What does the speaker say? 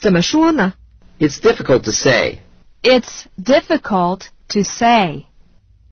怎么说呢？It's difficult to say. It's difficult to say.